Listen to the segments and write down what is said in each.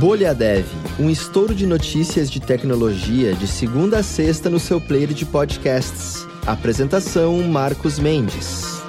Bolha Dev, um estouro de notícias de tecnologia de segunda a sexta no seu player de podcasts. Apresentação Marcos Mendes.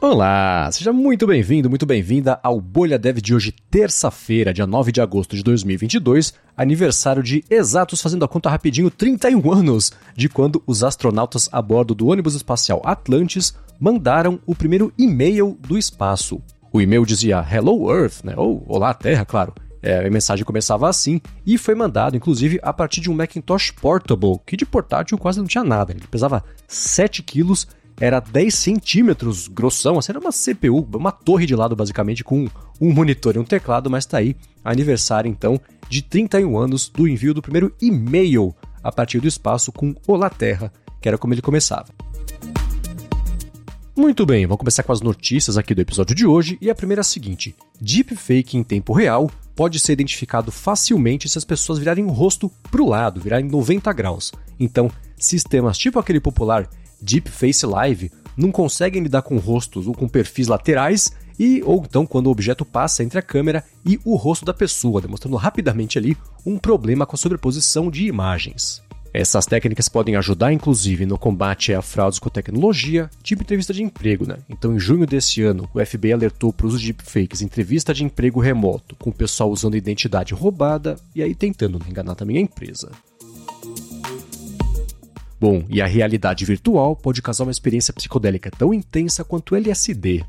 Olá, seja muito bem-vindo, muito bem-vinda ao Bolha Dev de hoje, terça-feira, dia 9 de agosto de 2022, aniversário de exatos, fazendo a conta rapidinho, 31 anos de quando os astronautas a bordo do ônibus espacial Atlantis mandaram o primeiro e-mail do espaço. O e-mail dizia Hello Earth, né? ou Olá Terra, claro. É, a mensagem começava assim e foi mandado, inclusive, a partir de um Macintosh Portable, que de portátil quase não tinha nada. Ele pesava 7 quilos, era 10 centímetros grossão, assim, era uma CPU, uma torre de lado basicamente, com um monitor e um teclado, mas tá aí, aniversário então de 31 anos do envio do primeiro e-mail a partir do espaço com Olá Terra, que era como ele começava. Muito bem, vamos começar com as notícias aqui do episódio de hoje, e a primeira é a seguinte: Deepfake em tempo real pode ser identificado facilmente se as pessoas virarem o rosto para o lado, virarem 90 graus. Então, sistemas tipo aquele popular Deep Face Live não conseguem lidar com rostos ou com perfis laterais e ou então quando o objeto passa entre a câmera e o rosto da pessoa, demonstrando rapidamente ali um problema com a sobreposição de imagens. Essas técnicas podem ajudar, inclusive, no combate a fraudes com tecnologia, tipo entrevista de emprego, né? Então, em junho desse ano, o FBI alertou para o uso de deepfakes entrevista de emprego remoto, com o pessoal usando identidade roubada e aí tentando enganar também a empresa. Bom, e a realidade virtual pode causar uma experiência psicodélica tão intensa quanto LSD,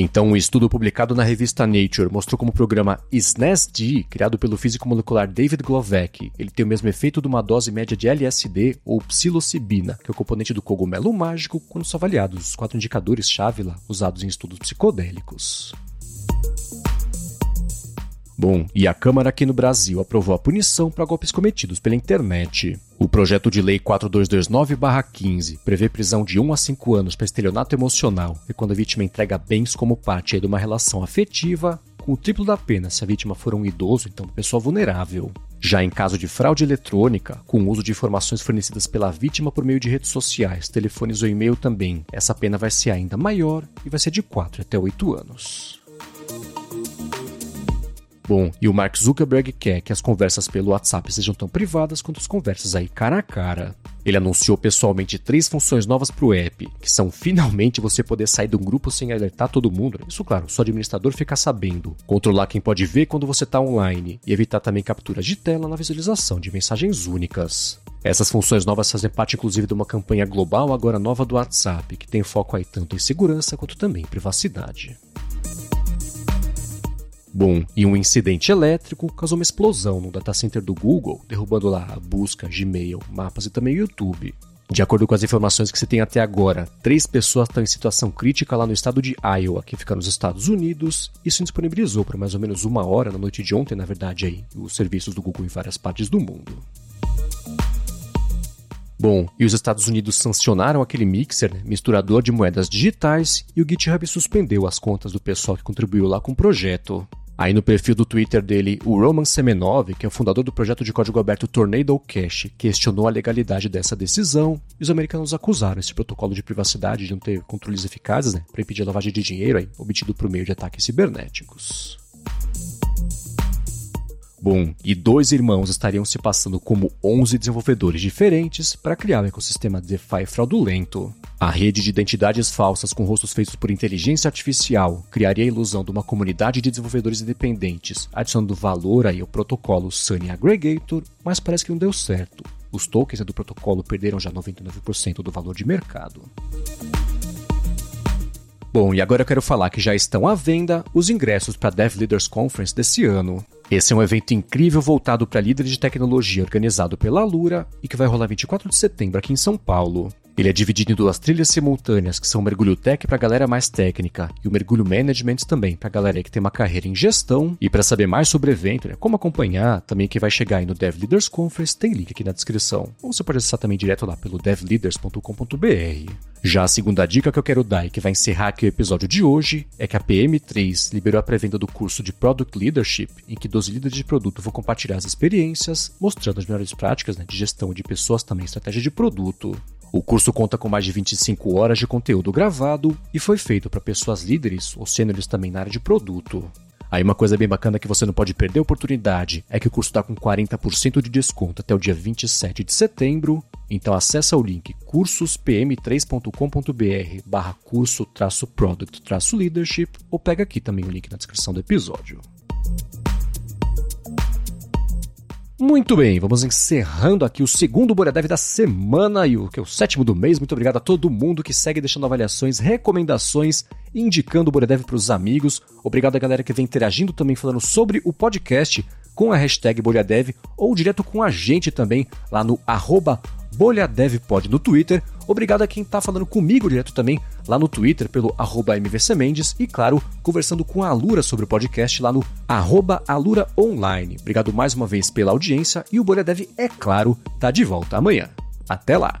então, um estudo publicado na revista Nature mostrou como o programa SNES-D, criado pelo físico molecular David Glovek, ele tem o mesmo efeito de uma dose média de LSD ou psilocibina, que é o componente do cogumelo mágico, quando são avaliados os quatro indicadores-chave lá usados em estudos psicodélicos. Bom, e a Câmara aqui no Brasil aprovou a punição para golpes cometidos pela internet. O projeto de lei 4229-15 prevê prisão de 1 a 5 anos para estelionato emocional e quando a vítima entrega bens como parte de uma relação afetiva, com o triplo da pena se a vítima for um idoso, então pessoa vulnerável. Já em caso de fraude eletrônica, com o uso de informações fornecidas pela vítima por meio de redes sociais, telefones ou e-mail também, essa pena vai ser ainda maior e vai ser de 4 até 8 anos. Bom, e o Mark Zuckerberg quer que as conversas pelo WhatsApp sejam tão privadas quanto as conversas aí cara a cara. Ele anunciou pessoalmente três funções novas para o app, que são finalmente você poder sair de um grupo sem alertar todo mundo. Isso, claro, só administrador ficar sabendo. Controlar quem pode ver quando você está online e evitar também capturas de tela na visualização de mensagens únicas. Essas funções novas fazem parte inclusive de uma campanha global agora nova do WhatsApp, que tem foco aí tanto em segurança quanto também em privacidade. Bom, e um incidente elétrico causou uma explosão no data center do Google, derrubando lá a busca, Gmail, mapas e também o YouTube. De acordo com as informações que se tem até agora, três pessoas estão em situação crítica lá no estado de Iowa, que fica nos Estados Unidos. Isso disponibilizou por mais ou menos uma hora na noite de ontem, na verdade, aí, os serviços do Google em várias partes do mundo. Bom, e os Estados Unidos sancionaram aquele mixer, né, misturador de moedas digitais, e o GitHub suspendeu as contas do pessoal que contribuiu lá com o projeto. Aí no perfil do Twitter dele, o Roman Semenov, que é o fundador do projeto de código aberto Tornado Cash, questionou a legalidade dessa decisão e os americanos acusaram esse protocolo de privacidade de não ter controles eficazes né, para impedir a lavagem de dinheiro aí, obtido por meio de ataques cibernéticos. Bom, e dois irmãos estariam se passando como 11 desenvolvedores diferentes para criar um ecossistema DeFi fraudulento. A rede de identidades falsas com rostos feitos por inteligência artificial criaria a ilusão de uma comunidade de desenvolvedores independentes, adicionando valor aí ao protocolo Sunny Aggregator, mas parece que não deu certo. Os tokens do protocolo perderam já 99% do valor de mercado. Bom, e agora eu quero falar que já estão à venda os ingressos para a Dev Leaders Conference desse ano. Esse é um evento incrível voltado para líderes de tecnologia organizado pela Lura e que vai rolar 24 de setembro aqui em São Paulo. Ele é dividido em duas trilhas simultâneas, que são o mergulho tech para a galera mais técnica e o mergulho management também para a galera que tem uma carreira em gestão. E para saber mais sobre o evento, né, como acompanhar, também que vai chegar aí no Dev Leaders Conference, tem link aqui na descrição. Ou você pode acessar também direto lá pelo devleaders.com.br. Já a segunda dica que eu quero dar e que vai encerrar aqui o episódio de hoje é que a PM3 liberou a pré-venda do curso de Product Leadership, em que 12 líderes de produto vão compartilhar as experiências, mostrando as melhores práticas né, de gestão de pessoas, também estratégia de produto. O curso conta com mais de 25 horas de conteúdo gravado e foi feito para pessoas líderes ou sêniores também na área de produto. Aí uma coisa bem bacana que você não pode perder a oportunidade é que o curso está com 40% de desconto até o dia 27 de setembro. Então acessa o link cursospm3.com.br barra curso traço product traço leadership ou pega aqui também o link na descrição do episódio. Muito bem, vamos encerrando aqui o segundo Boredev da semana e o que é o sétimo do mês. Muito obrigado a todo mundo que segue deixando avaliações, recomendações, indicando o Boredev para os amigos. Obrigado a galera que vem interagindo também falando sobre o podcast com a hashtag BolhaDev ou direto com a gente também lá no arroba BolhaDevPod no Twitter. Obrigado a quem está falando comigo direto também lá no Twitter pelo arroba MVCMendes e, claro, conversando com a Alura sobre o podcast lá no arroba Alura Online. Obrigado mais uma vez pela audiência e o Bolha Dev, é claro, tá de volta amanhã. Até lá!